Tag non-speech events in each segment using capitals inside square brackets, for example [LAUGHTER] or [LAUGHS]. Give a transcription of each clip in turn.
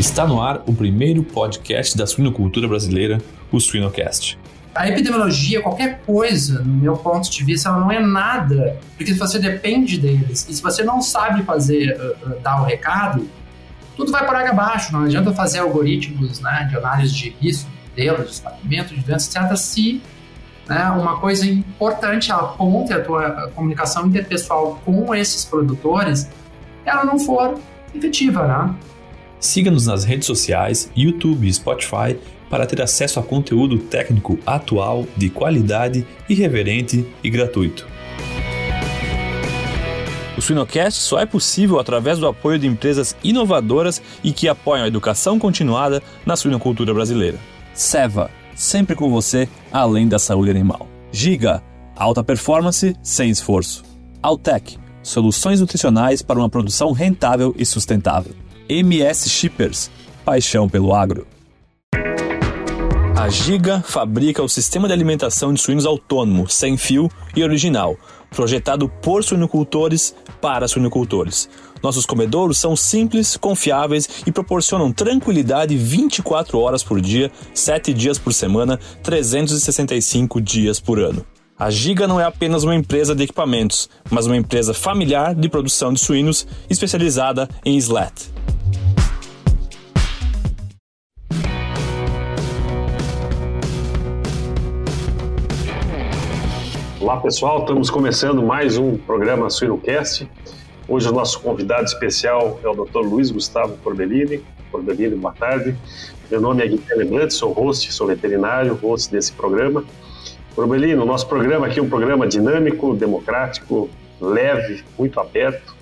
Está no ar o primeiro podcast da suinocultura brasileira, o Suinocast. A epidemiologia, qualquer coisa, no meu ponto de vista, ela não é nada, porque se você depende deles e se você não sabe fazer, uh, uh, dar o recado, tudo vai por água abaixo. Não adianta fazer algoritmos né, de análise de risco, modelos, de espalhamento de doenças, etc. Se né, uma coisa importante, a ponte a tua comunicação interpessoal com esses produtores, ela não for efetiva, né? Siga-nos nas redes sociais, YouTube e Spotify para ter acesso a conteúdo técnico atual, de qualidade, irreverente e gratuito. O Suinocast só é possível através do apoio de empresas inovadoras e que apoiam a educação continuada na suinocultura brasileira. Seva, sempre com você, além da saúde animal. Giga, alta performance sem esforço. Altec, soluções nutricionais para uma produção rentável e sustentável. MS Shippers, paixão pelo agro. A Giga fabrica o sistema de alimentação de suínos autônomo, sem fio e original, projetado por suinocultores para suinocultores. Nossos comedouros são simples, confiáveis e proporcionam tranquilidade 24 horas por dia, 7 dias por semana, 365 dias por ano. A Giga não é apenas uma empresa de equipamentos, mas uma empresa familiar de produção de suínos especializada em SLAT. Olá pessoal, estamos começando mais um programa Suinocast. Hoje o nosso convidado especial é o Dr. Luiz Gustavo Corbellini. Corbellini, boa tarde. Meu nome é Guilherme Brandt, sou host, sou veterinário, host desse programa. Corbellini, o nosso programa aqui é um programa dinâmico, democrático, leve, muito aberto.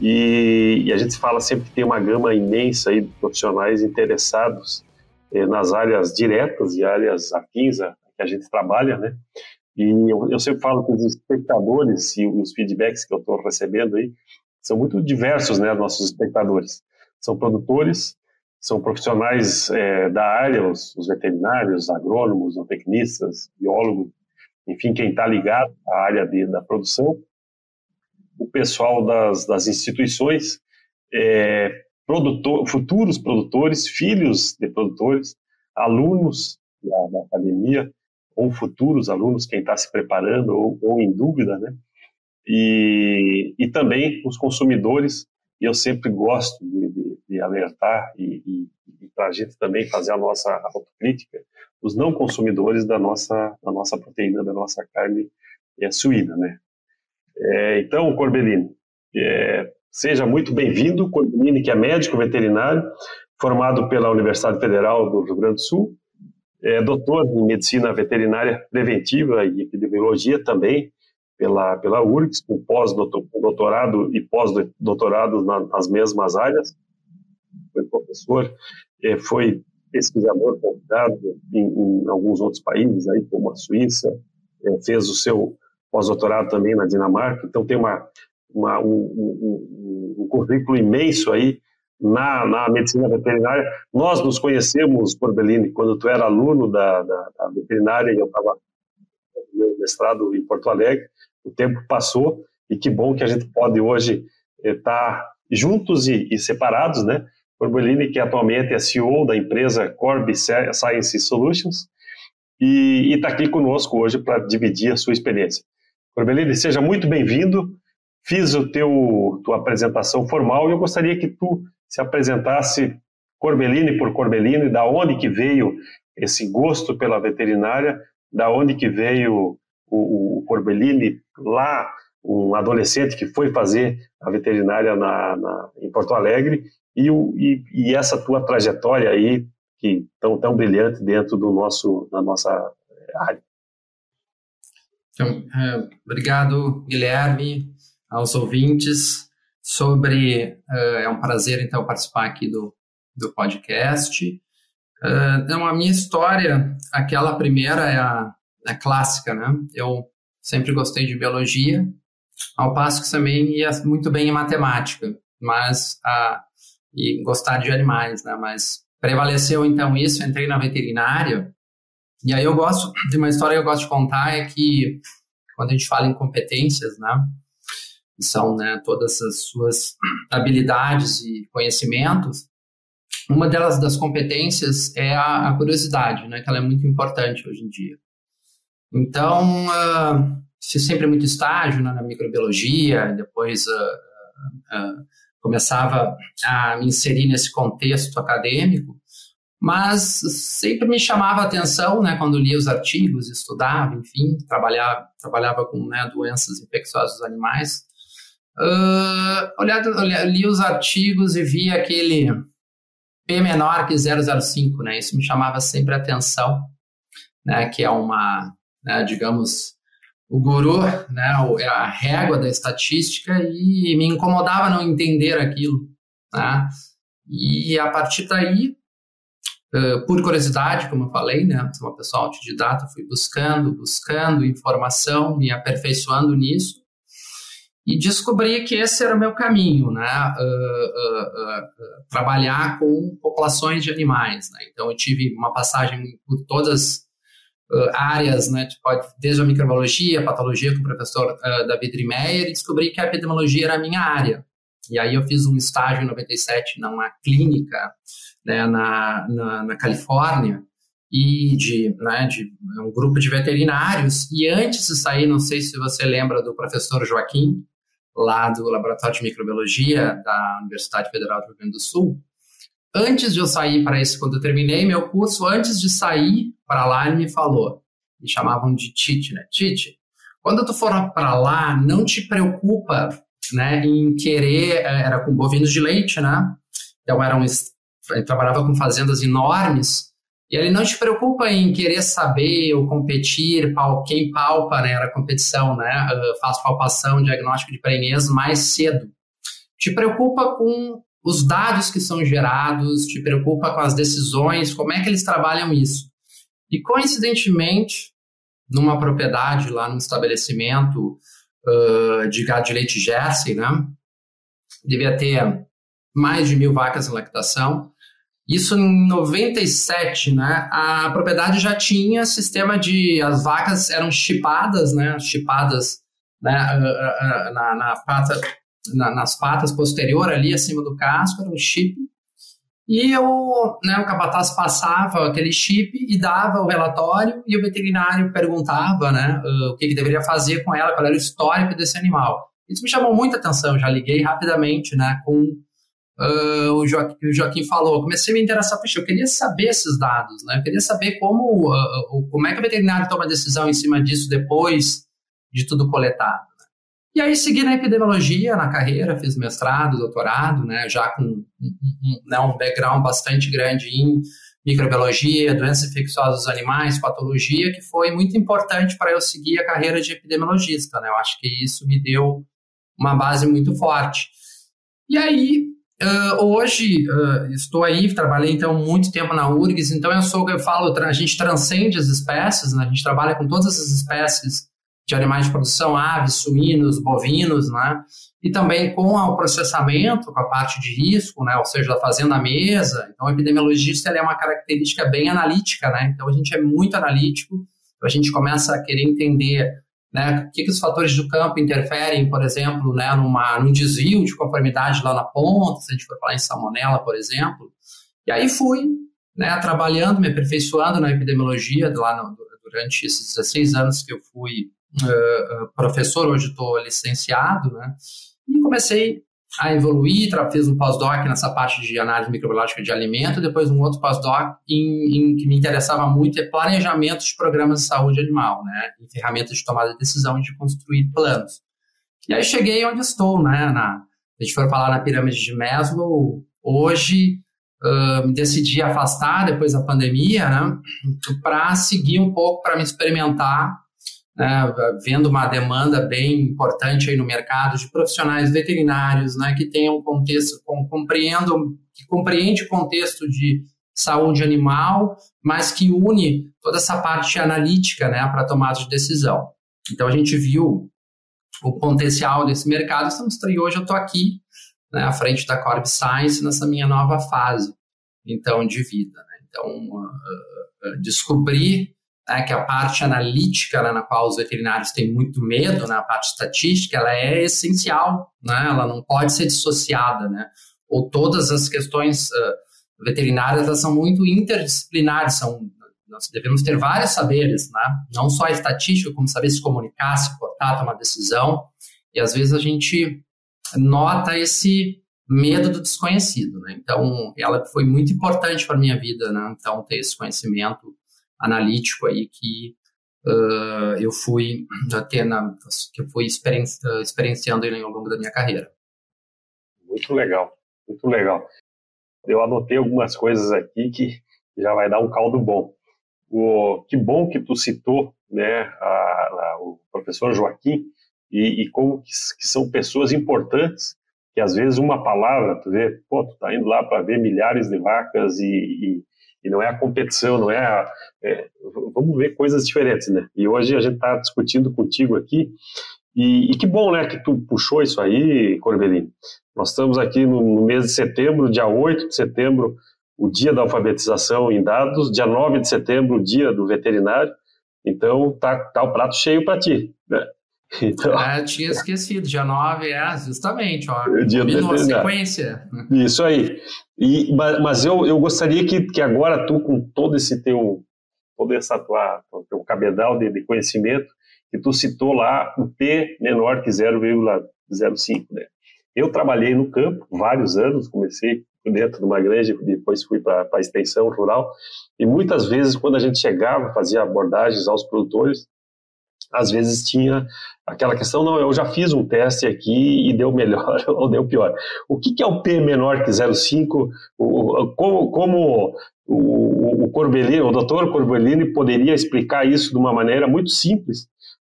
E, e, a gente fala sempre que tem uma gama imensa aí de profissionais interessados eh, nas áreas diretas e áreas afins a que a gente trabalha, né? E eu, eu sempre falo que os espectadores e os feedbacks que eu estou recebendo aí são muito diversos, né, nossos espectadores. São produtores, são profissionais é, da área, os, os veterinários, agrônomos, tecnistas, biólogos, enfim, quem está ligado à área de, da produção, o pessoal das, das instituições, é, produtor, futuros produtores, filhos de produtores, alunos da, da academia, ou futuros alunos, quem está se preparando ou, ou, em dúvida, né? E, e também os consumidores, e eu sempre gosto de, de, de alertar e, e, e para a gente também fazer a nossa autocrítica, os não consumidores da nossa, da nossa proteína, da nossa carne é, suína, né? É, então, Corbellini, é, seja muito bem-vindo, Corbellini, que é médico veterinário, formado pela Universidade Federal do Rio Grande do Sul, é doutor em medicina veterinária preventiva e epidemiologia também pela, pela URGS, com pós-doutorado e pós-doutorado nas mesmas áreas. Foi professor, é, foi pesquisador convidado em, em, alguns outros países, aí, como a Suíça, é, fez o seu pós-doutorado também na Dinamarca, então tem uma, uma um, um, um, currículo imenso aí na, na medicina veterinária. Nós nos conhecemos, Corbellini, quando tu era aluno da, da, da veterinária e eu estava no meu mestrado em Porto Alegre. O tempo passou e que bom que a gente pode hoje estar eh, juntos e, e separados, né? Corbellini, que atualmente é CEO da empresa Corby Science Solutions e está aqui conosco hoje para dividir a sua experiência. Corbellini, seja muito bem-vindo. Fiz o teu tua apresentação formal e eu gostaria que tu se apresentasse Corbellini por Corbellini, da onde que veio esse gosto pela veterinária, da onde que veio o, o Corbellini lá, um adolescente que foi fazer a veterinária na, na em Porto Alegre, e, o, e, e, essa tua trajetória aí, que tão, tão brilhante dentro do nosso, da nossa área. Então, é, obrigado, Guilherme, aos ouvintes sobre. Uh, é um prazer, então, participar aqui do, do podcast. Uh, então, a minha história, aquela primeira é a, a clássica, né? Eu sempre gostei de biologia, ao passo que também ia muito bem em matemática, mas a, e gostar de animais, né? Mas prevaleceu então isso, entrei na veterinária. E aí eu gosto de uma história que eu gosto de contar é que quando a gente fala em competências, né? São né, todas as suas habilidades e conhecimentos, uma delas das competências é a, a, curiosidade, né, que ela é muito importante hoje em dia. Então, uh, fiz sempre muito estágio né, na microbiologia, depois uh, uh, começava a me inserir nesse contexto acadêmico, mas sempre me chamava a atenção, né, quando lia os artigos, estudava, enfim, trabalhava, trabalhava com né, doenças infecciosas dos animais. Uh, olhado, li os artigos e via aquele P menor que 005, né, isso me chamava sempre a atenção, né, que é uma, né, digamos, o guru, né, é a régua da estatística e me incomodava não entender aquilo, né, e a partir daí Uh, por curiosidade, como eu falei, né, sou uma pessoa autodidata, fui buscando, buscando informação, me aperfeiçoando nisso, e descobri que esse era o meu caminho, né, uh, uh, trabalhar com populações de animais. Né? Então, eu tive uma passagem por todas áreas, né, desde a microbiologia, a patologia com o professor David Rimeyer, e descobri que a epidemiologia era a minha área. E aí eu fiz um estágio em 97 numa clínica né, na, na, na, Califórnia e de, né, de um grupo de veterinários. E antes de sair, não sei se você lembra do professor Joaquim, lá do Laboratório de Microbiologia da Universidade Federal do Rio Grande do Sul. Antes de eu sair para esse, quando eu terminei meu curso, antes de sair para lá, ele me falou, me chamavam de Tite, né? Tite, quando tu for para lá, não te preocupa, né, em querer, eh, era com bovinos de leite, né? Então eram trabalhava com fazendas enormes, e ele não te preocupa em querer saber ou competir, quem palpa, né, competição, né, ah, palpação, diagnóstico de prenhez mais cedo. Te preocupa com os dados que são gerados, te preocupa com as decisões, como é que eles trabalham isso. E coincidentemente, numa propriedade lá num estabelecimento uh, de gado de leite Jersey, né, devia ter mais de mil vacas em lactação, isso em 97, né? A propriedade já tinha sistema de. As vacas eram chipadas, né? Chipadas né? na, na pata, na, nas patas posterior ali acima do casco, era um chip. E o, né, o capataz passava aquele chip e dava o relatório e o veterinário perguntava né, o que, que deveria fazer com ela, qual era o histórico desse animal. Isso me chamou muita atenção, já liguei rapidamente né, com uh, o, Joaquim, o Joaquim falou, comecei a me interessar, puxa, eu queria saber esses dados, né? Eu queria saber como, uh, como é que o veterinário toma decisão em cima disso depois de tudo coletado. Né? E aí segui na epidemiologia, na carreira, fiz mestrado, doutorado, né? Já com um, um, né, um background bastante grande em microbiologia, doenças infecciosas dos animais, patologia, que foi muito importante para eu seguir a carreira de epidemiologista, né? Eu acho que isso me deu uma base muito forte. E aí, Uh, hoje uh, estou aí, trabalhei então muito tempo na URGS, então eu sou, eu falo, a gente transcende as espécies, né? a gente trabalha com todas as espécies de animais de produção, aves, suínos, bovinos, né? E também com o processamento, com a parte de risco, né? Ou seja, da fazenda à mesa. Então, o epidemiologista é uma característica bem analítica, né? Então, a gente é muito analítico, a gente começa a querer entender né? O que, que os fatores do campo interferem, por exemplo, né, numa, num desvio de conformidade lá na ponta, se a gente for falar em salmonela, por exemplo. E aí fui né, trabalhando, me aperfeiçoando na epidemiologia lá no, durante esses 16 anos que eu fui uh, professor, hoje estou licenciado, né? E comecei a evoluir, fiz um pós-doc nessa parte de análise microbiológica de alimento, depois um outro pós-doc em, em, que me interessava muito é planejamento de programas de saúde animal, né, em ferramentas de tomada de decisão e de construir planos. E aí cheguei onde estou, né, na, a gente for falar na pirâmide de Maslow, hoje uh, decidi afastar depois da pandemia, né, para seguir um pouco, para me experimentar né, vendo uma demanda bem importante aí no mercado de profissionais veterinários, né, que tenham contexto, com, compreendam, que compreende o contexto de saúde animal, mas que une toda essa parte analítica, né, para tomada de decisão. Então a gente viu o potencial desse mercado, estamos e hoje eu estou aqui, né, à frente da Corp Science nessa minha nova fase, então de vida. Né? Então uh, uh, descobrir né, que a parte analítica né, na qual os veterinários têm muito medo, né, a parte estatística, ela é essencial, né, ela não pode ser dissociada, né, ou todas as questões uh, veterinárias elas são muito interdisciplinares, são nós devemos ter vários saberes, né? Não só a estatística, como saber se comunicar, se portar, tomar decisão. E às vezes a gente nota esse medo do desconhecido, né? Então, ela foi muito importante para minha vida, né? Então, ter esse conhecimento analítico aí que uh, eu fui ter na, que eu fui experienci experienciando ele ao longo da minha carreira. Muito legal, muito legal. Eu anotei algumas coisas aqui que já vai dar um caldo bom. O, que bom que tu citou, né, a, a, o professor Joaquim, e, e como que, que, são pessoas importantes, que às vezes uma palavra, tu vê, pô, tu tá indo lá para ver milhares de vacas e, e, não é a competição, não é, a, é, Vamos ver coisas diferentes, né? E hoje a gente está discutindo contigo aqui, e, e, que bom, né, que tu puxou isso aí, Corbelino. Nós estamos aqui no, no mês de setembro, dia 8 de setembro, o dia da alfabetização em dados, dia 9 de setembro, o dia do veterinário. Então, tá, tá o prato cheio para ti. Né? Então, [LAUGHS] é, eu tinha esquecido, dia 9 é justamente, ó, dia do sequência. Isso aí. E, mas eu, eu gostaria que, que agora tu, com todo esse teu, toda essa tua, teu cabedal de, de conhecimento, que tu citou lá o P menor que 0,05, né? Eu trabalhei no campo vários anos, comecei dentro de uma granja, depois fui para a extensão rural, e muitas vezes quando a gente chegava, fazia abordagens aos produtores, às vezes tinha aquela questão, não, eu já fiz um teste aqui e deu melhor [LAUGHS] ou deu pior. O que, que é o P menor que 0,5? Como, como o, o Corbellini, o doutor Corbellini poderia explicar isso de uma maneira muito simples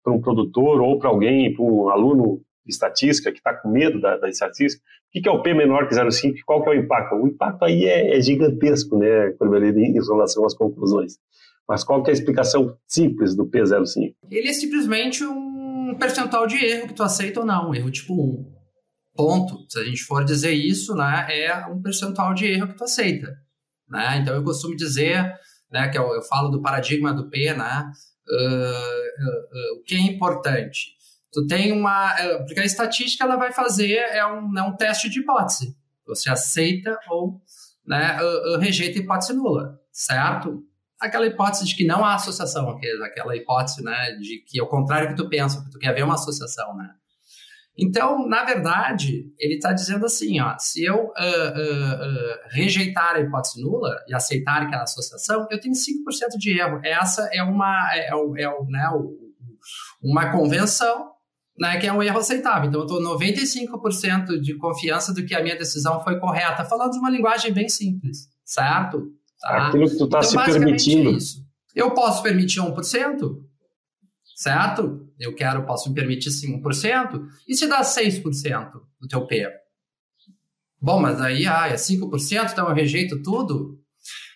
para um produtor ou para alguém, para um aluno estatística, que está com medo da, da estatística, o que, é o P menor que 0,5 e qual que é o impacto? O impacto aí é, é gigantesco, né, em relação às conclusões. Mas qual que é a explicação simples do P05? Ele é simplesmente um percentual de erro que tu aceita ou não, erro tipo 1. Ponto. Se a gente for dizer isso, né, é um percentual de erro que tu aceita. Né? Então eu costumo dizer, né, que eu, eu falo do paradigma do P, né, uh, uh, uh, o que é importante? Tu tem uma. Porque a estatística ela vai fazer é um, é um teste de hipótese. Você aceita ou né, rejeita hipótese nula, certo? Aquela hipótese de que não há associação, aquela hipótese né, de que é o contrário que tu pensa, que tu quer ver uma associação, né? Então, na verdade, ele está dizendo assim, ó, se eu uh, uh, uh, rejeitar a hipótese nula e aceitar aquela associação, eu tenho 5% de erro. Essa é uma, é, é, é né, uma convenção né, que é um erro aceitável. Então, eu estou 95% de confiança do que a minha decisão foi correta, falando de uma linguagem bem simples, certo? Tá? Aquilo que tu está então, se permitindo. É eu posso permitir 1%, certo? Eu quero, posso me permitir 5%, e se dá 6% do teu P? Bom, mas aí ah, é 5%, então eu rejeito tudo?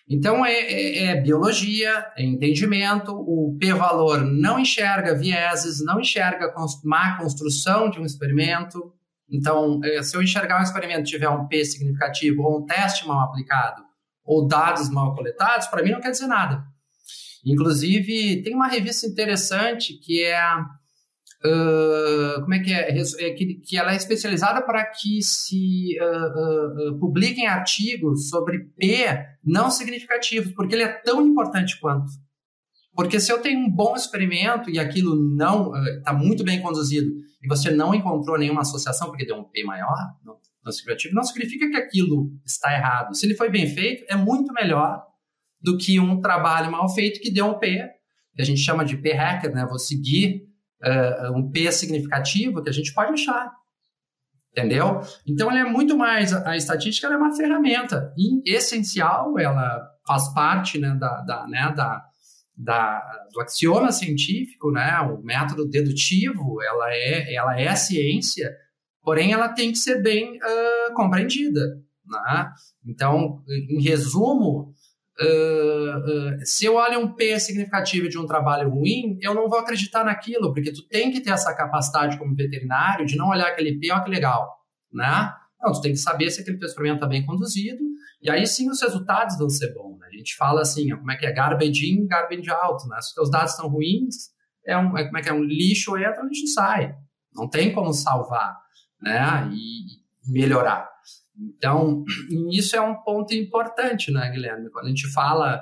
Então, é, é, é, biologia, é entendimento, o p-valor não enxerga vieses, não enxerga má construção de um experimento. Então, é, se eu enxergar um experimento tiver um p significativo ou um teste mal aplicado ou dados mal coletados, para mim não quer dizer nada. Inclusive, tem uma revista interessante que é Uh, como é que é, é que, que, ela é especializada para que se uh, uh, publiquem artigos sobre P não significativos, porque ele é tão importante quanto. Porque se eu tenho um bom experimento e aquilo não está muito bem conduzido e você não encontrou nenhuma associação porque deu um P maior, não, não significativo, não significa que aquilo está errado. Se ele foi bem feito, é muito melhor do que um trabalho mal feito que deu um P, que a gente chama de P-hacker, né? Vou seguir uh, um P significativo que a gente pode achar. Entendeu? Então, ela é muito mais. A estatística é uma ferramenta essencial, ela faz parte né, da, da, né, da, da, do axioma científico, né, o método dedutivo, ela é, ela é ciência, porém ela tem que ser bem uh, compreendida. Né? Então, em resumo, Uh, uh, se eu olho um P significativo de um trabalho ruim, eu não vou acreditar naquilo, porque tu tem que ter essa capacidade como veterinário de não olhar aquele P, ó que legal, né? Não, tu tem que saber se aquele teu experimento está bem conduzido, e aí sim os resultados vão ser bons. Né? A gente fala assim, ó, como é que é garbage in, garbage out, né? Se os teus dados estão ruins, é um, é, como é que é, um lixo entra, um lixo sai. Não tem como salvar, né? E melhorar. Então, [CLEARS THROAT] isso é um ponto importante, né, Guilherme? Quando a gente fala,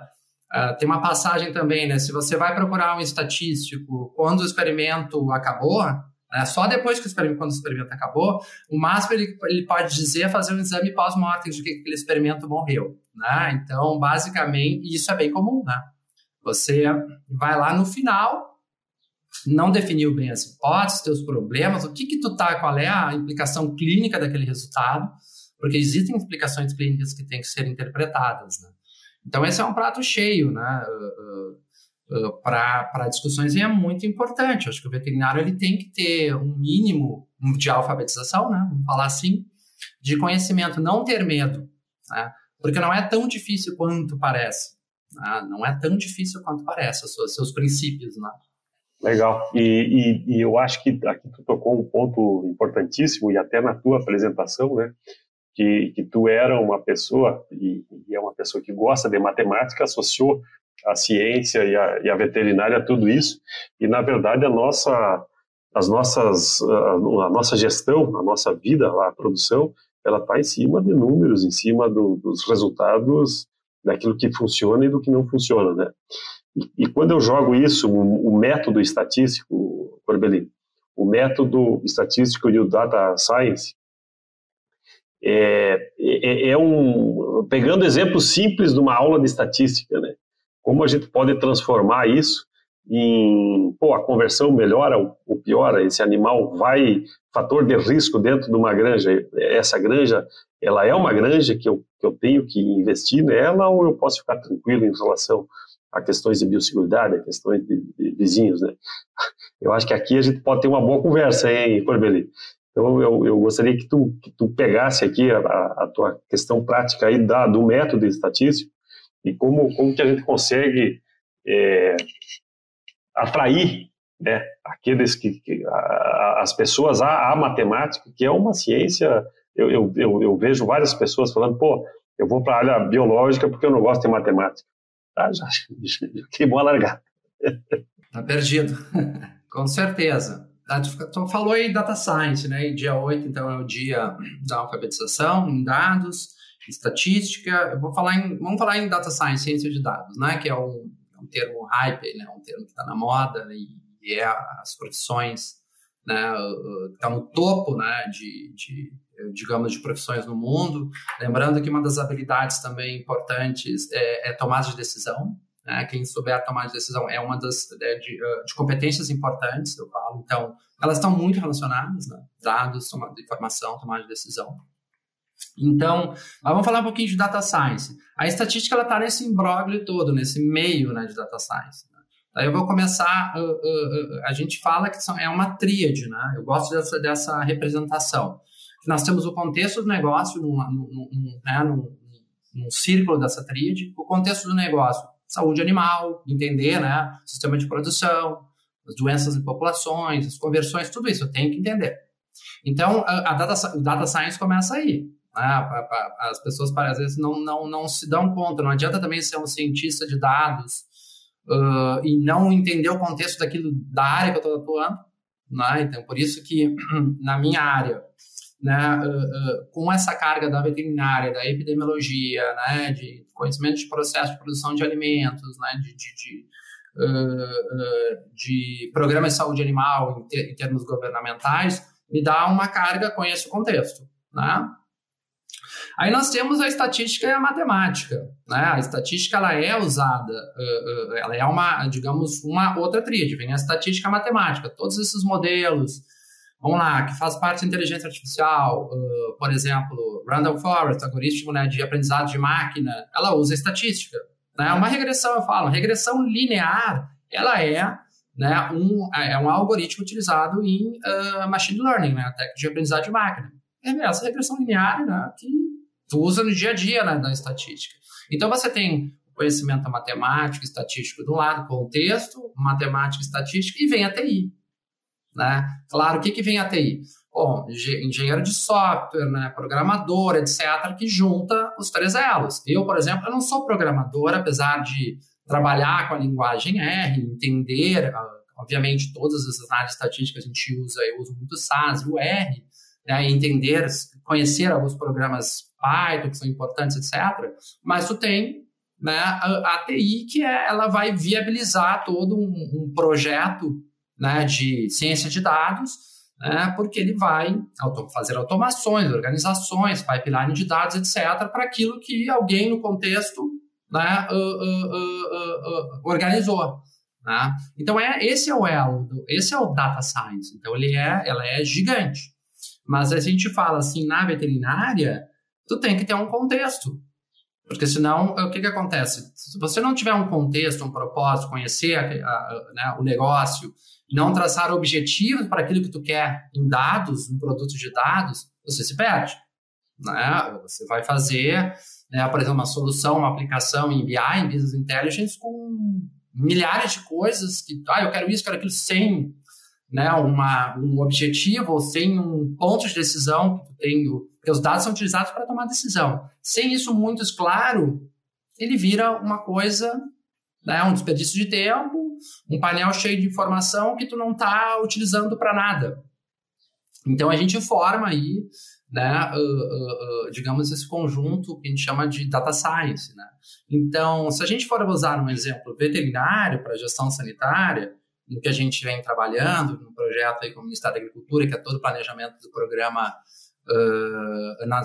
uh, tem uma passagem também, né? Se você vai procurar um estatístico quando o experimento acabou, né, só depois que o experimento, quando o experimento acabou, o máximo ele, ele pode dizer é fazer um exame pós-mortem de que aquele experimento morreu, né? Então, basicamente, isso é bem comum, né? Você vai lá no final, não definiu bem as hipóteses, teus problemas, o que que tu tá, qual é a implicação clínica daquele resultado, porque existem explicações clínicas que têm que ser interpretadas, né? Então, esse é um prato cheio, né? Uh, uh, uh, para discussões e é muito importante. acho que o veterinário ele tem que ter um mínimo de alfabetização, né? Vamos falar assim, de conhecimento, não ter medo, né? Porque não é tão difícil quanto parece. Né? Não é tão difícil quanto parece, os seus princípios, né? Legal. E, e, e, eu acho que aqui tu tocou um ponto importantíssimo, e até na tua apresentação, né? que, que tu era uma pessoa, e, e, é uma pessoa que gosta de matemática, associou a ciência e a, e a veterinária a tudo isso, e na verdade a nossa, as nossas, a, a nossa gestão, a nossa vida, a produção, ela está em cima de números, em cima do, dos resultados daquilo que funciona e do que não funciona, né? E, e quando eu jogo isso, o, o método estatístico, Corbelin, o método estatístico e o data science, é, é, é, um pegando exemplos simples de uma aula de estatística, né? Como a gente pode transformar isso em, pô, a conversão melhora ou piora, esse animal vai, fator de risco dentro de uma granja, essa granja, ela é uma granja que eu, que eu tenho que investir nela ou eu posso ficar tranquilo em relação a questões de biosseguridade, a questões de, de vizinhos, né? [LAUGHS] Eu acho que aqui a gente pode ter uma boa conversa, hein, Corbeli? Então, eu, eu gostaria que tu, que tu pegasse aqui a, a, tua questão prática aí da, do método estatístico e como, como que a gente consegue é, atrair né, aqueles que, que a, as pessoas à, à, matemática, que é uma ciência. Eu, eu, eu, eu vejo várias pessoas falando, pô, eu vou para a área biológica porque eu não gosto de matemática. Ah, já, que bom largada. Tá perdido, [LAUGHS] com certeza. Tu falou aí data science, né? E dia 8, então, é o dia da alfabetização em dados, estatística. Eu vou falar em, vamos falar em data science, ciência de dados, né? Que é um, é um termo hype, né? Um termo que está na moda e, é as profissões, né? Está no topo, né? De, de, digamos, de profissões no mundo. Lembrando que uma das habilidades também importantes é, é tomada de decisão, né? Quem souber tomar de decisão é uma das né, de, de, competências importantes, eu falo. Então, elas estão muito relacionadas, né? dados, tomada de informação, tomada de decisão. Então, vamos falar um pouquinho de data science. A estatística ela está nesse imbróglio todo, nesse meio né, de data science. Né? Daí eu vou começar. Uh, uh, uh, a gente fala que são, é uma tríade, né? Eu gosto dessa, dessa representação. Nós temos o contexto do negócio num, num, num, né, num, num círculo dessa tríade, o contexto do negócio saúde animal, entender, né, sistema de produção, as doenças em populações, as conversões, tudo isso tenho que entender. Então, a, a data, o data science começa aí. Né? As pessoas, às vezes, não, não, não se dão conta. Não adianta também ser um cientista de dados uh, e não entender o contexto daquilo, da área que eu estou atuando. Né? Então, por isso que, [CLEARS THROAT] na minha área, né, uh, uh, com essa carga da veterinária, da epidemiologia, né, de conhecimento de processo de produção de alimentos, né, de, de, de, uh, de programas de saúde animal em, ter, em, termos governamentais, me dá uma carga, conheço o contexto. Né? Aí nós temos a estatística e a matemática. Né? A estatística ela é usada, ela é uma, digamos, uma outra tríade. Vem a estatística e a matemática. Todos esses modelos, vamos lá, que faz parte da inteligência artificial, uh, por exemplo, Randall Forest, algoritmo né, de aprendizado de máquina, ela usa estatística. Né? Uma regressão, eu falo, regressão linear, ela é, né, um, é um algoritmo utilizado em uh, machine learning, né, técnica de aprendizado de máquina. É essa regressão linear né, que tu usa no dia a dia né, da estatística. Então, você tem conhecimento matemático, estatístico de um lado, contexto, matemática, estatística, e vem a TI. Né? Claro, o que, que vem a TI? Bom, engenheiro de software, né, programador, etc., que junta os três elos. Eu, por exemplo, eu não sou programador, apesar de trabalhar com a linguagem R, entender, ah, obviamente, todas essas áreas estatísticas a gente usa, eu uso muito SAS, o R, né, entender, conhecer alguns programas Python que são importantes, etc. Mas tu tem né, a, a TI que é, ela vai viabilizar todo um, um projeto né, de ciência de dados, né, porque ele vai fazer automações, organizações, pipeline de dados, etc., para aquilo que alguém no contexto né, uh, uh, uh, organizou. Né? Então é esse é o elo, esse é o data science. Então ele é, ela é gigante. Mas a gente fala assim na veterinária, tu tem que ter um contexto. Porque senão, o que, que acontece? Se você não tiver um contexto, um propósito, conhecer a, a, né, o negócio, não traçar objetivos para aquilo que tu quer em dados, em produtos de dados, você se perde. Né? Você vai fazer, né, por exemplo, uma solução, uma aplicação em BI, em Business Intelligence, com milhares de coisas que, ah, eu quero isso, quero aquilo, sem né, uma, um objetivo ou sem um ponto de decisão que tu tem, os dados são utilizados para tomar decisão. Sem isso muito claro, ele vira uma coisa, né, um desperdício de tempo, um painel cheio de informação que tu não está utilizando para nada. Então a gente forma aí, né, uh, uh, uh, digamos, esse conjunto que a gente chama de data science. Né? Então, se a gente for usar um exemplo veterinário para gestão sanitária, no que a gente vem trabalhando, no projeto aí com o Ministério da Agricultura, que é todo o planejamento do programa Uh, na,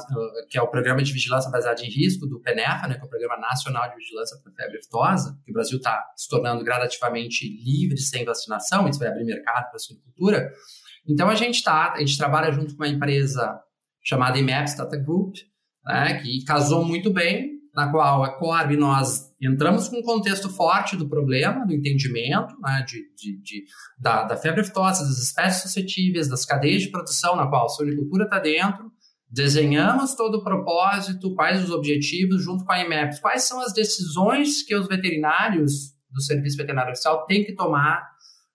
que é o Programa de Vigilância Baseada em Risco do PENEFA, né, que é o Programa Nacional de Vigilância para Febre Aftosa, que o Brasil está se tornando gradativamente livre sem vacinação, isso vai abrir mercado para a suinocultura. Então a gente tá, a gente trabalha junto com uma empresa chamada IMAPS Data Group, né, que casou muito bem, na qual a Corb nós entramos com um contexto forte do problema, do entendimento né, de, de, de da, da, febre aftosa, das espécies suscetíveis, das cadeias de produção na qual a suinicultura está dentro, desenhamos todo o propósito, quais os objetivos, junto com a IMEPS, quais são as decisões que os veterinários do Serviço Veterinário Oficial têm que tomar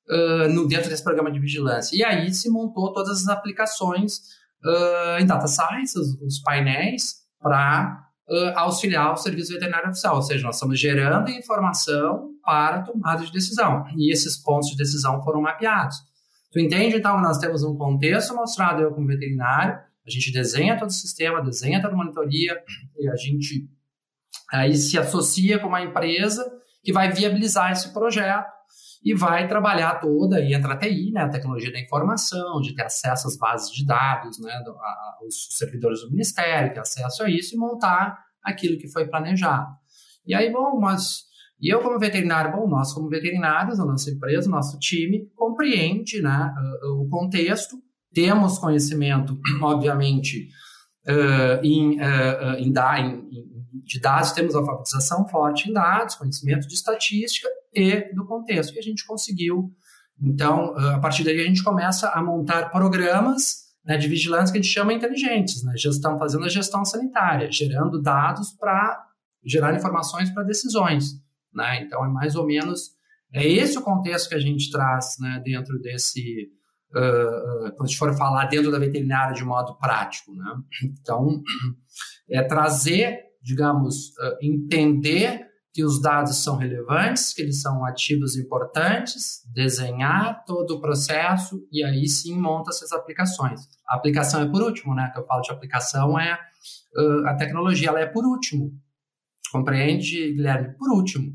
uh, no, dentro desse programa de vigilância. E aí se montou todas as aplicações uh, em data science, os, os painéis, para uh, auxiliar o serviço veterinário oficial, ou seja, nós estamos gerando informação para tomada de decisão. E esses pontos de decisão foram mapeados. Tu entende, então, nós temos um contexto mostrado eu como veterinário, a gente desenha todo o sistema, desenha toda a monitoria, e a gente aí se associa com uma empresa que vai viabilizar esse projeto e vai trabalhar toda, e entra a TI, né, a tecnologia da informação, de ter acesso às bases de dados, né, do, a, os servidores do Ministério, ter acesso a isso e montar aquilo que foi planejado. E aí, bom, mas e eu como veterinário, bom, nós como veterinários, a nossa empresa, o nosso time compreende né, o contexto, temos conhecimento, [CLEARS THROAT] obviamente, uh, em, uh, em, em, de dados, temos alfabetização forte em dados, conhecimento de estatística e do contexto que a gente conseguiu. Então, a partir daí a gente começa a montar programas né, de vigilância que a gente chama inteligentes, né, gestão, fazendo a gestão sanitária, gerando dados para gerar informações para decisões. Né? Então, é mais ou menos é esse o contexto que a gente traz né, dentro desse, uh, quando a gente for falar dentro da veterinária de modo prático. Né? Então, é trazer, digamos, uh, entender que os dados são relevantes, que eles são ativos importantes, desenhar todo o processo e aí sim monta essas aplicações. A aplicação é por último, né? Que eu falo de aplicação é uh, a tecnologia, ela é por último. Compreende, Guilherme? Por último.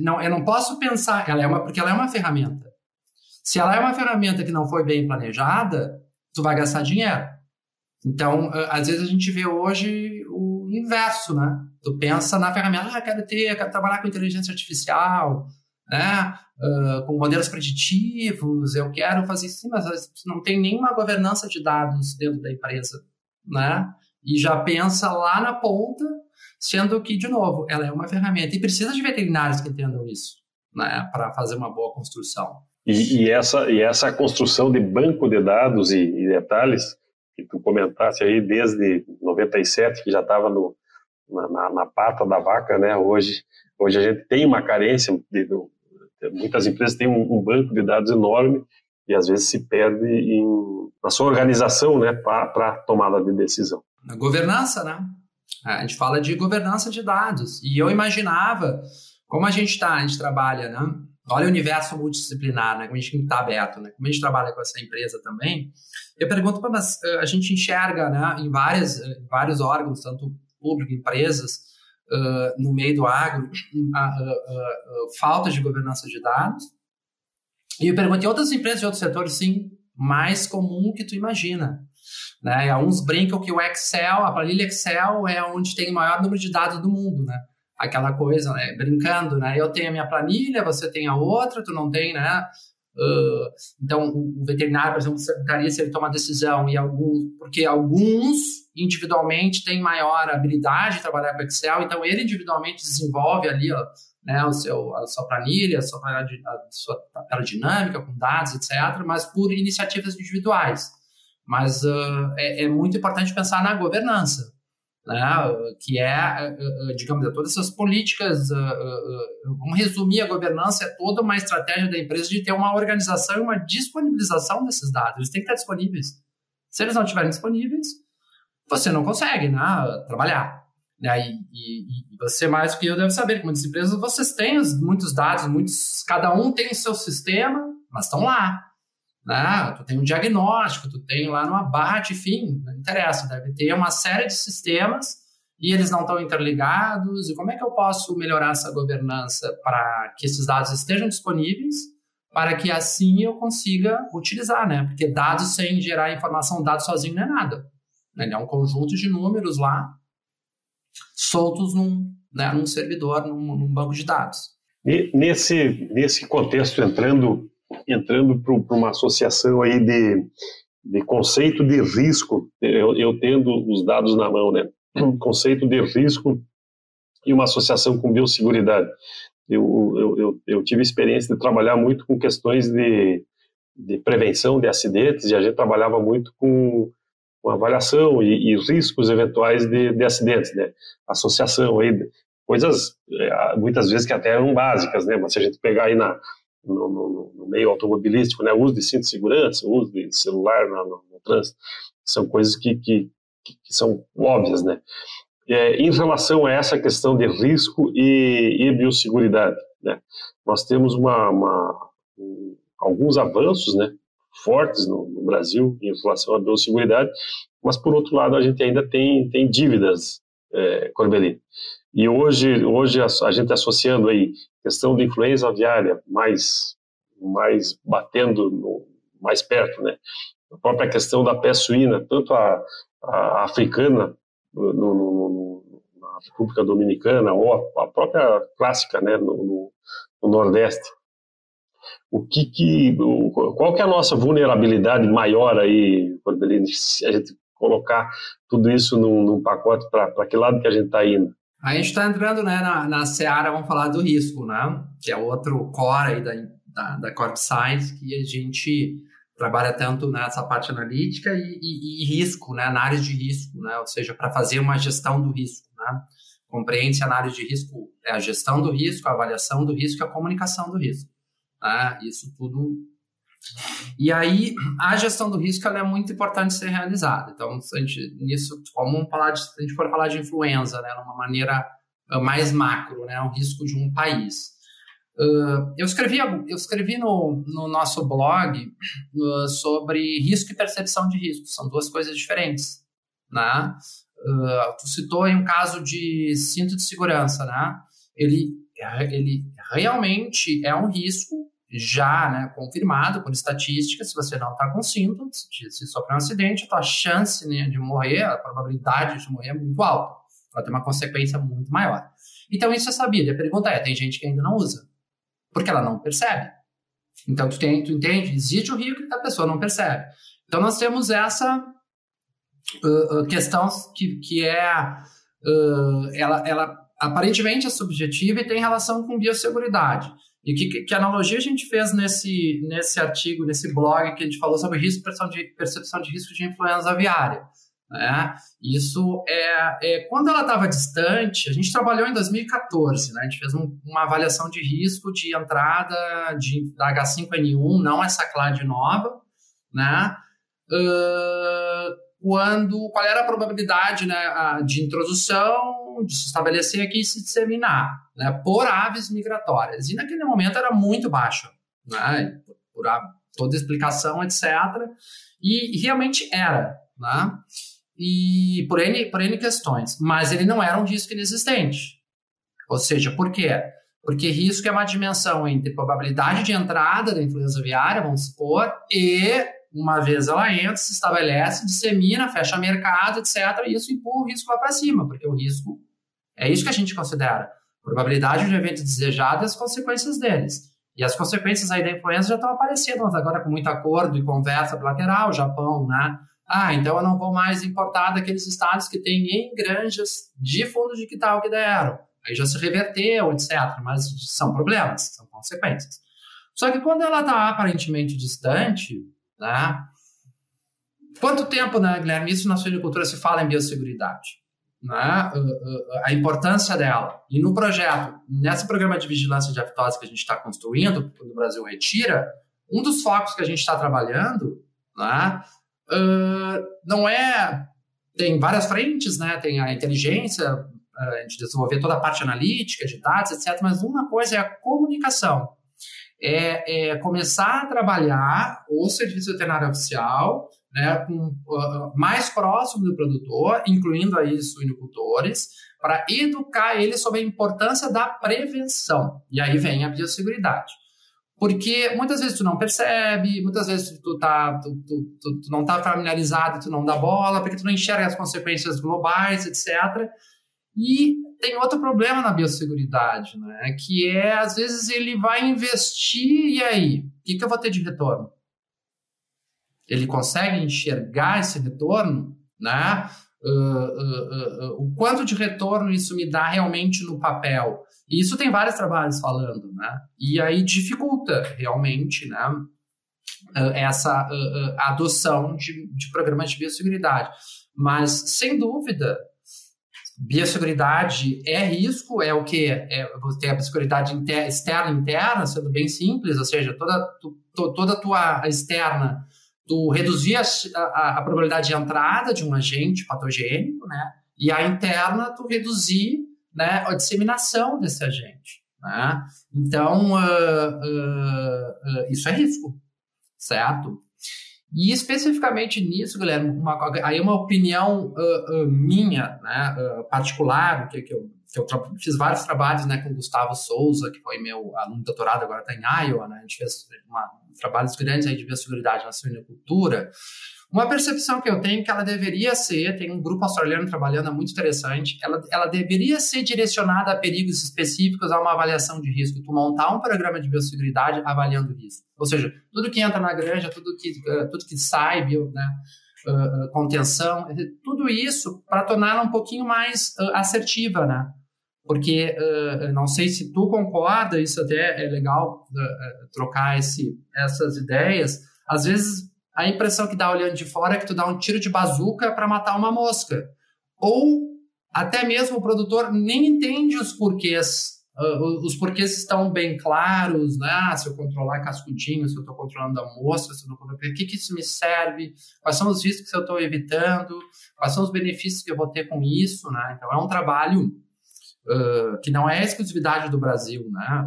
Não, eu não posso pensar, ela é uma, porque ela é uma ferramenta. Se ela é uma ferramenta que não foi bem planejada, tu vai gastar dinheiro. Então, às vezes a gente vê hoje inverso, né? Tu pensa na ferramenta, ah, quero ter, quero trabalhar com inteligência artificial, né? Uh, com modelos preditivos, eu quero fazer isso, mas não tem nenhuma governança de dados dentro da empresa, né? E já pensa lá na ponta, sendo que, de novo, ela é uma ferramenta e precisa de veterinários que entendam isso, né? Para fazer uma boa construção. E, e, essa, e essa construção de banco de dados e, e detalhes que tu comentaste aí desde 97, que já estava na, na, na, pata da vaca, né? Hoje, hoje a gente tem uma carência, de, de, muitas empresas têm um, um, banco de dados enorme e às vezes se perde em, na sua organização, né, para tomada de decisão. Na governança, né? A gente fala de governança de dados e eu imaginava como a gente está, a gente trabalha, né? Olha o universo multidisciplinar, né? Como a gente está aberto, né? Como a gente trabalha com essa empresa também. Eu pergunto, mas eh, a gente enxerga, né, em várias, em vários órgãos, tanto público, empresas, uh, no meio do agro, [CLEARS THROAT] falta de governança de dados. E eu pergunto, em outras empresas de outros setores, sim, mais comum que tu imagina. Né? Alguns brincam que o Excel, a planilha Excel é onde tem o maior número de dados do mundo, né? Aquela coisa, né? Brincando, né? Eu tenho a minha planilha, você tem a outra, tu não tem, né? Uh, então, o veterinário, por exemplo, secretaria, se ele toma decisão, e alguns, porque alguns individualmente têm maior habilidade de trabalhar com Excel, então ele individualmente desenvolve ali ó, né, o seu, a sua planilha, a sua, a sua tabela dinâmica com dados, etc., mas por iniciativas individuais. Mas uh, é, é, muito importante pensar na governança, né, que é, uh, digamos, todas essas políticas. vamos resumir: a governança é toda uma estratégia da empresa de ter uma organização e uma disponibilização desses dados. Eles têm que estar disponíveis. Se eles não estiverem disponíveis, você não consegue né, trabalhar. Né? E, e, e, você mais que eu deve saber que muitas empresas vocês têm muitos dados, muitos, cada um tem o seu sistema, mas estão lá. Né? Tu tem um diagnóstico, tu tem lá no abate, enfim, não interessa, deve ter uma série de sistemas e eles não estão interligados. E como é que eu posso melhorar essa governança para que esses dados estejam disponíveis, para que assim eu consiga utilizar, né? Porque dados sem gerar informação, dados sozinho não é nada. Né? Ele é um conjunto de números lá soltos num, né, num servidor, num, num banco de dados. Nesse, nesse contexto, entrando entrando para uma associação aí de, de conceito de risco, eu, eu tendo os dados na mão, né? Conceito de risco e uma associação com biosseguridade. Eu, eu, eu, eu, tive experiência de trabalhar muito com questões de, de prevenção de acidentes e a gente trabalhava muito com, com avaliação e, e riscos eventuais de, de, acidentes, né? Associação aí, coisas eh, muitas vezes que até eram básicas, né? Mas se a gente pegar aí na, no, no, no, meio automobilístico, né? O uso de cinto de segurança, o uso de celular no, no, trânsito, são coisas que, que, que, são óbvias, né? É, em relação a essa questão de risco e, e biosseguridade, né? Nós temos uma, uma um, alguns avanços, né? Fortes no, no, Brasil em relação à biosseguridade, mas por outro lado a gente ainda tem, tem dívidas, é, Corbelli. E hoje, hoje a, gente associando aí questão de influenza aviária mais, mais batendo no, mais perto, né? A própria questão da peste suína, tanto a, a africana no, no, no, na República Dominicana ou a, a própria clássica, né, no, Nordeste. O que que, o, qual que é a nossa vulnerabilidade maior aí, Corbelini, se a gente colocar tudo isso num, num pacote para que lado que a gente está indo? A gente está entrando né, na, na seara, vamos falar do risco, né? Que é outro core aí da, da, da Corp Science, que a gente trabalha tanto nessa parte analítica e, e, e risco, né? Análise de risco, né? Ou seja, para fazer uma gestão do risco, né? Compreende-se análise de risco, é a gestão do risco, a avaliação do risco e a comunicação do risco. Né? Isso tudo e aí, a gestão do risco é muito importante ser realizada. Então, a gente, nisso, vamos falar a gente for falar de influenza, né, de uma maneira uh, mais macro, né, um risco de um país. Uh, eu escrevi, eu escrevi no, no nosso blog uh, sobre risco e percepção de risco. São duas coisas diferentes. Né? Uh, tu citou aí um caso de cinto de segurança. Né? Ele, ele realmente é um risco já né, confirmado por estatísticas, se você não está com símptomas, se sofrer um acidente, a chance né, de morrer, a probabilidade de morrer é muito alta. Vai ter uma consequência muito maior. Então, isso é sabido. A pergunta é, tem gente que ainda não usa. Porque ela não percebe. Então, tu, tem, tu entende? Existe o risco que a pessoa não percebe. Então, nós temos essa uh, uh, questão que, que é... Uh, ela, ela aparentemente é subjetiva e tem relação com biosseguridade. E que, que analogia a gente fez nesse, nesse artigo, nesse blog que a gente falou sobre risco percepção de, percepção de risco de influenza aviária? Né? Isso é, é quando ela estava distante, a gente trabalhou em 2014, né? a gente fez um, uma avaliação de risco de entrada de, da H5N1, não essa clade nova, né? Uh, quando, qual era a probabilidade né, de introdução de se estabelecer aqui e se disseminar né, por aves migratórias. E naquele momento era muito baixo, né, por, a, toda explicação, etc. E, realmente era. Né, e por N, por N questões. Mas ele não era um risco inexistente. Ou seja, por quê? Porque risco é uma dimensão entre probabilidade de entrada da influenza aviária, vamos supor, e uma vez ela entra, se estabelece, dissemina, fecha mercado, etc. E isso empurra o risco lá para cima, porque o risco é isso que a gente considera. Probabilidade de um evento desejado e as consequências deles. E as consequências aí da influenza já estão aparecendo, mas agora com muito acordo e conversa bilateral, Japão, né? Ah, então eu não vou mais importar daqueles estados que têm em granjas de fundos de quital que deram. Aí já se reverteu, etc. Mas são problemas, são consequências. Só que quando ela está aparentemente distante, né? Quanto tempo, né, Guilherme, isso na suinicultura se fala em biosseguridade? Né? A importância dela. E no projeto, nesse programa de vigilância de aftosa que a gente está construindo, que o Brasil retira, um dos focos que a gente está trabalhando né, uh, não é. Tem várias frentes, né? Tem a inteligência, a gente desenvolver toda a parte analítica de dados, etc. Mas uma coisa é a comunicação. É, é começar a trabalhar o serviço veterinário oficial né, com, uh, mais próximo do produtor, incluindo aí suinocultores, para educar ele sobre a importância da prevenção. E aí vem a biosseguridade. Porque muitas vezes tu não percebe, muitas vezes tu, tá, tu, tu, tu, tu não está familiarizado, tu não dá bola, porque tu não enxerga as consequências globais, etc. E tem outro problema na biosseguridade, né? que é, às vezes, ele vai investir e aí? O que, que eu vou ter de retorno? Ele consegue enxergar esse retorno? Né? Uh, uh, uh, o quanto de retorno isso me dá realmente no papel? E isso tem vários trabalhos falando, né? E aí dificulta realmente, né? Essa adoção de, de programas de biosseguridade. Mas, sem dúvida, biosseguridade é risco, é o que? É, você tem a biosseguridade externa e interna, sendo bem simples, ou seja, toda, tu, toda a tua externa, tu reduzir a, a, a, probabilidade de entrada de um agente patogênico, né? E a interna, tu reduzir né, a disseminação desse agente. Né? Então, uh, uh, uh, isso é risco, certo? E especificamente nisso, Guilherme, uma, aí uma opinião minha, né, particular, que, que eu, que eu fiz vários trabalhos né, com o Gustavo Souza, que foi meu aluno de doutorado, agora está em Iowa, né, a gente fez uma, trabalhos grandes aí de biosseguridade na suinocultura, uma percepção que eu tenho é que ela deveria ser, tem um grupo australiano trabalhando, é muito interessante, ela, ela deveria ser direcionada a perigos específicos, a uma avaliação de risco. Tu montar um programa de biosseguridade avaliando risco. Ou seja, tudo que entra na granja, tudo que, uh, tudo que sai, bio, né, uh, uh, contenção, tudo isso para torná-la um pouquinho mais assertiva, né? Porque não sei se tu concorda, isso até é legal trocar esse, essas ideias. Às vezes a impressão que dá olhando de fora é que tu dá um tiro de bazuca para matar uma mosca. Ou até mesmo o produtor nem entende os porquês. Uh, os porquês estão bem claros, né? Ah, se eu controlar cascudinho, se eu estou controlando a mosca, se eu não controlo... o que, que isso me serve? Quais são os riscos que eu estou evitando? Quais são os benefícios que eu vou ter com isso, né? Então, é um trabalho que não é exclusividade do Brasil, né?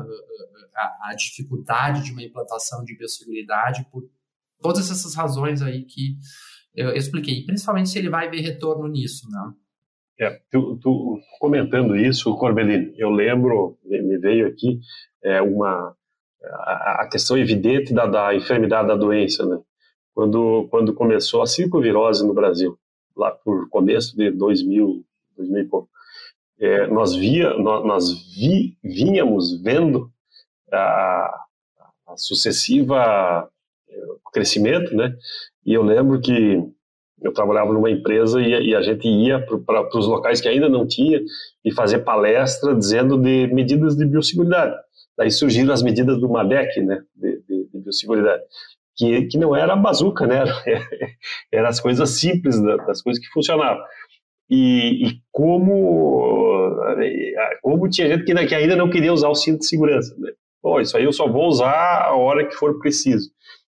A, a dificuldade de uma implantação de biosseguridade por todas essas razões aí que eu expliquei, principalmente se ele vai ver retorno nisso, né? É, tu, tu comentando isso, Corbelino, eu lembro, me veio aqui é, uma a, a questão evidente da, da enfermidade da doença, né? Quando quando começou a circovirose no Brasil, lá por começo de 2000, 2000 e pouco, é, nós via nós, nós vi, vínhamos vendo a, a sucessiva crescimento, né? E eu lembro que eu trabalhava numa empresa e, e a gente ia para os locais que ainda não tinha e fazer palestra dizendo de medidas de biosseguridade. Daí surgiram as medidas do MADEC, né, de, de, de biosseguridade, que, que não era a bazuca, né, [LAUGHS] era, era as coisas simples, das coisas que funcionavam. E, e, como, como tinha gente que, que ainda não queria usar o cinto de segurança. Né? Pô, isso aí eu só vou usar a hora que for preciso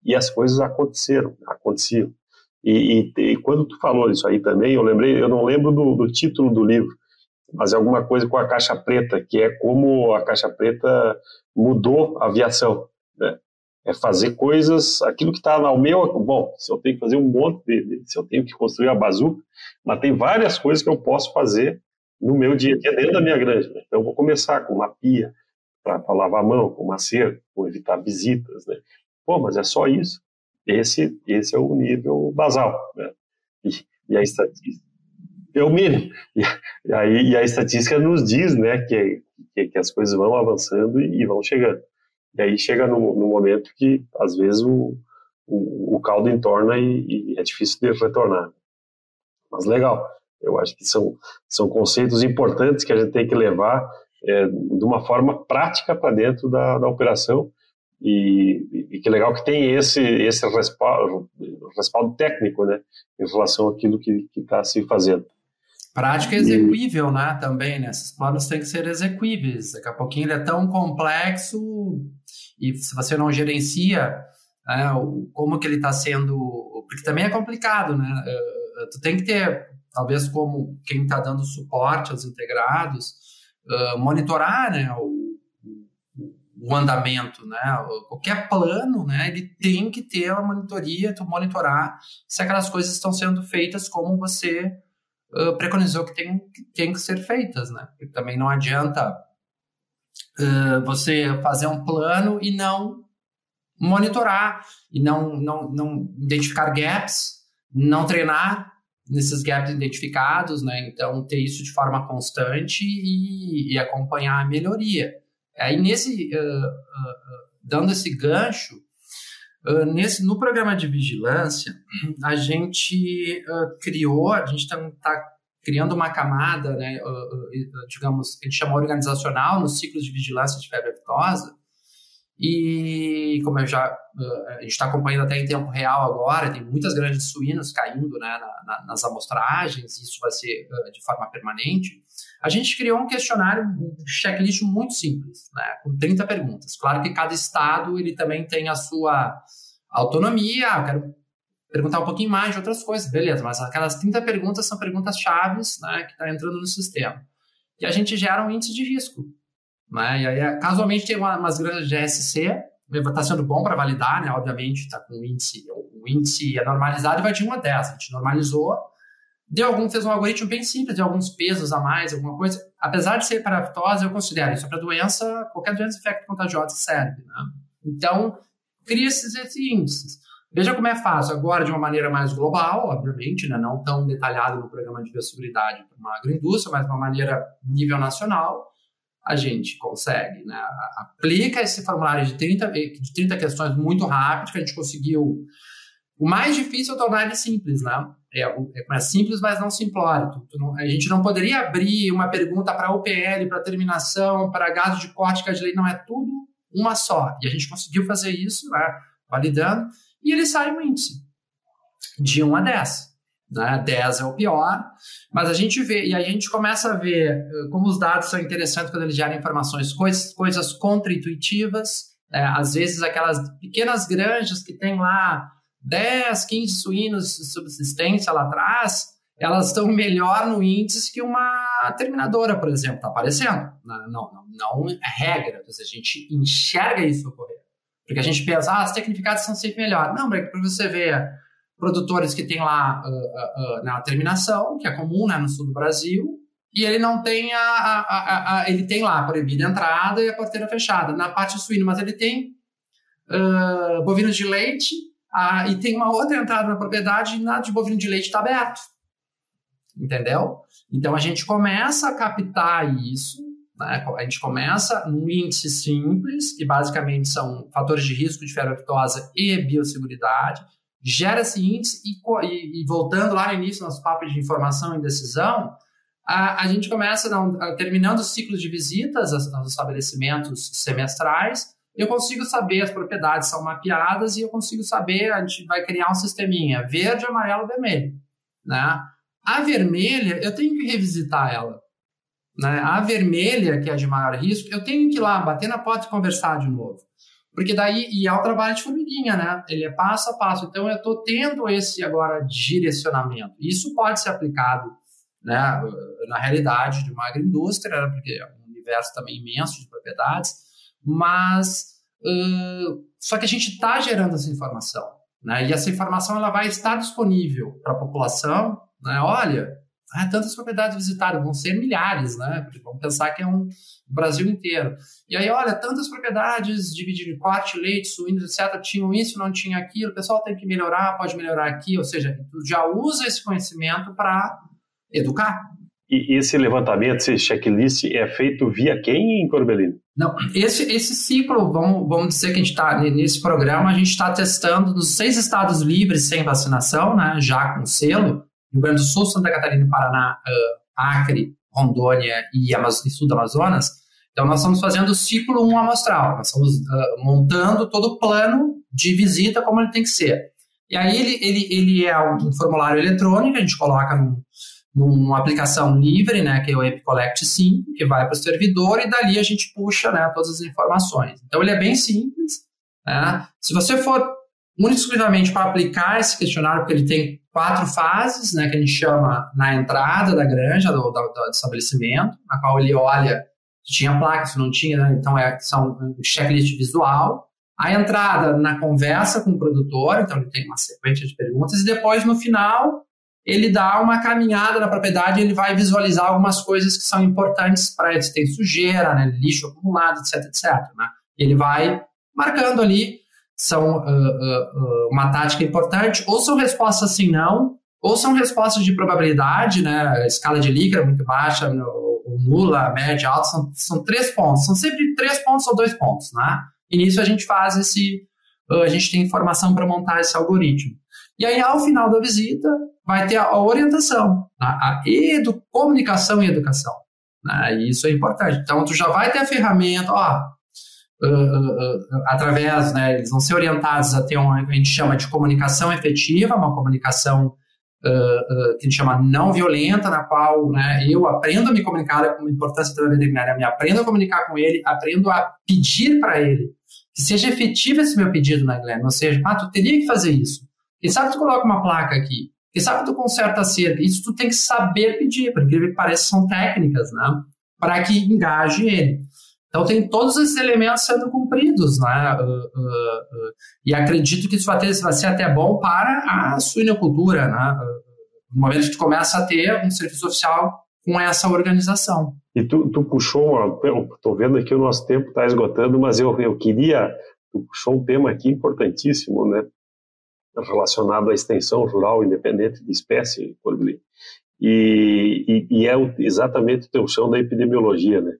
e as coisas aconteceram, aconteciam. E, e, e, quando tu falou isso aí também, eu lembrei, eu não lembro do, do título do livro, fazer alguma coisa com a caixa preta, que é como a caixa preta mudou a aviação. Né? É fazer coisas, aquilo que está ao meu. Bom, se eu tenho que fazer um monte. Se eu tenho que construir a bazuca, mas tem várias coisas que eu posso fazer no meu dia a dia dentro da minha granja. Né? Então, eu vou começar com uma pia para lavar a mão, com uma cerca, para evitar visitas. Né? Pô, mas é só isso. Esse, esse é o nível basal. Né? E, e a estatística é o mínimo. E, e, aí, e a estatística nos diz né, que, que, que, as coisas vão avançando e, e vão chegando. E aí chega no, no momento que, às vezes, o, o, o caldo entorna e, e, é difícil de retornar. Mas legal, eu acho que são, são conceitos importantes que a gente tem que levar é, de uma forma prática para dentro da, da operação e, e, que legal que tem esse esse respaldo, respaldo técnico, né, em relação àquilo que está se fazendo. Prática execuível, né, também, né, esses planos têm que ser execuíveis, daqui a pouquinho ele é tão complexo e se você não gerencia né, como que ele está sendo, porque também é complicado, né, uh, tu tem que ter, talvez como quem está dando suporte aos integrados, uh, monitorar, né, o, o andamento, né? Qualquer plano, né? Ele tem que ter uma monitoria, tu monitorar se aquelas coisas estão sendo feitas como você uh, preconizou que tem, que tem que ser feitas, né? Porque também não adianta uh, você fazer um plano e não monitorar e não, não, não identificar gaps, não treinar nesses gaps identificados, né? Então ter isso de forma constante e, e acompanhar a melhoria. Aí nesse, uh, uh, dando esse gancho, uh, nesse, no programa de vigilância, a gente criou, a gente está tá criando uma camada, né, digamos, que a gente chama organizacional nos ciclos de vigilância de febre aftosa, e como eu já a gente está acompanhando até em tempo real agora, tem muitas grandes suínos caindo né, na, na, nas amostragens, isso vai ser de forma permanente. A gente criou um questionário, um checklist muito simples, né, com 30 perguntas. Claro que cada estado ele também tem a sua autonomia, eu quero perguntar um pouquinho mais de outras coisas, beleza, mas aquelas 30 perguntas são perguntas chaves né, que estão tá entrando no sistema. E a gente gera um índice de risco. Né? E aí, casualmente, tem uma, umas grandes GSC, está sendo bom para validar, né? obviamente, está com o índice, o índice é normalizado e vai de 1 a 10. A gente normalizou, Deu algum, fez um algoritmo bem simples, de alguns pesos a mais, alguma coisa. Apesar de ser para aftose, eu considero isso para doença, qualquer doença infecto-contagiosa serve. Né? Então, cria esses índices. Veja como é fácil, agora de uma maneira mais global, obviamente, né? não tão detalhado no programa de biosseguridade para uma agroindústria, mas de uma maneira nível nacional, a gente consegue. Né? Aplica esse formulário de 30, de 30 questões muito rápido, que a gente conseguiu. O mais difícil é tornar ele simples, né? É, é, simples, mas não simplório. a gente não poderia abrir uma pergunta para UPL, para terminação, para gado de córtica de lei, não é tudo uma só. E a gente conseguiu fazer isso, né, validando, e ele sai um índice de 1 a 10. Né? 10 é o pior, mas a gente vê, e a gente começa a ver eh, como os dados são interessantes quando eles geram informações, coisas, coisas contra-intuitivas, é, às vezes aquelas pequenas granjas que tem lá 10, 15 suínos de subsistência lá atrás, elas estão melhor no índice que uma terminadora, por exemplo, está aparecendo. Não, não, não é regra, a gente enxerga isso ocorrer. Porque a gente pensa, ah, as tecnificadas são sempre melhores. Não, para você ver produtores que tem lá uh, uh, uh, na terminação, que é comum né, no sul do Brasil, e ele não tem a, a, a, a, ele tem lá proibida a entrada e a porteira fechada. Na parte suína, mas ele tem bovinos de leite e tem uma outra entrada na propriedade e nada de bovino de leite está aberto. Entendeu? Então a gente começa a captar isso, né? a gente começa num índice simples, que basicamente são fatores de risco de ferroaftosa e biosseguridade, gera esse índice e, e, e, voltando lá no início, nosso papo de informação e decisão, a, a gente começa, não, terminando os ciclos de visitas aos estabelecimentos semestrais, eu consigo saber, as propriedades são mapeadas e eu consigo saber, a gente vai criar um sisteminha verde, amarelo, vermelho. Né? A vermelha, eu tenho que revisitar ela. Né? A vermelha, que é de maior risco, eu tenho que ir lá, bater na porta e conversar de novo. Porque daí, e é o trabalho de formiguinha, né? Ele é passo a passo. Então, eu estou tendo esse agora direcionamento. Isso pode ser aplicado né, na realidade, de uma agroindústria, né, porque é um universo também imenso de propriedades, mas uh, só que a gente está gerando essa informação, né, e essa informação ela vai estar disponível para a população, né, olha, ah, tantas propriedades visitadas, vão ser milhares, né? Porque vamos pensar que é um Brasil inteiro. E aí, olha, tantas propriedades divididas em corte, leite, suínos, etc., tinham isso, não tinha aquilo, o pessoal tem que melhorar, pode melhorar aqui, ou seja, tu já usa esse conhecimento para educar. E esse levantamento, esse checklist é feito via quem em Corbelino? Não, esse, esse ciclo, vamos, vamos dizer que a gente está nesse programa, a gente está testando nos seis estados livres sem vacinação, né, já com selo, Rio Grande do Sul, Santa Catarina, Paraná, uh, Acre, Rondônia e, e Sul do Amazonas. Então, nós estamos fazendo o ciclo 1 amostral, nós estamos uh, montando todo o plano de visita como ele tem que ser. E aí, ele, ele, ele é um formulário eletrônico, a gente coloca num, numa aplicação livre, né, que é o EpiCollect 5, que vai para o servidor e dali a gente puxa né, todas as informações. Então, ele é bem simples. Né? Se você for único exclusivamente para aplicar esse questionário, porque ele tem quatro fases, né, que a gente chama na entrada da granja, do, do, do estabelecimento, na qual ele olha se tinha placa, se não tinha, né, então é, são um checklist visual. A entrada na conversa com o produtor, então ele tem uma sequência de perguntas, e depois, no final, ele dá uma caminhada na propriedade ele vai visualizar algumas coisas que são importantes para ele, se tem sujeira, né, lixo acumulado, etc, etc. Né? Ele vai marcando ali são uh, uh, uma tática importante, ou são respostas sim não, ou são respostas de probabilidade, né? A escala de Likert é muito baixa, ou nula, média, alta, são, são três pontos. São sempre três pontos ou dois pontos, né? E nisso a gente faz esse, a gente tem informação para montar esse algoritmo. E aí, ao final da visita, vai ter a orientação, tá? a edu comunicação e educação. Né? E isso é importante. Então, tu já vai ter a ferramenta, ó, Uh, uh, uh, através, né, eles vão ser orientados a ter uma, a gente chama de comunicação efetiva, uma comunicação que a gente chama não violenta, na qual né, eu aprendo a me comunicar com a importância da veterinária, me aprendo a comunicar com ele, aprendo a pedir para ele que seja efetivo esse meu pedido, né, Guilherme? Ou seja, ah, tu teria que fazer isso. Quem sabe tu coloca uma placa aqui? Quem sabe tu conserta a cerca? Isso tu tem que saber pedir, porque ele parece são técnicas, né? Para que engaje ele. Então, tem todos esses elementos sendo cumpridos, né? Uh, uh, uh, e acredito que isso vai, ter, vai, ser até bom para a suinocultura, né? no momento que tu começa a ter um serviço oficial com essa organização. E tu, tu puxou, estou vendo aqui o nosso tempo está esgotando, mas eu, eu queria, tu puxou um tema aqui importantíssimo, né? Relacionado à extensão rural independente de espécie, e, e, e é exatamente o teu chão da epidemiologia, né?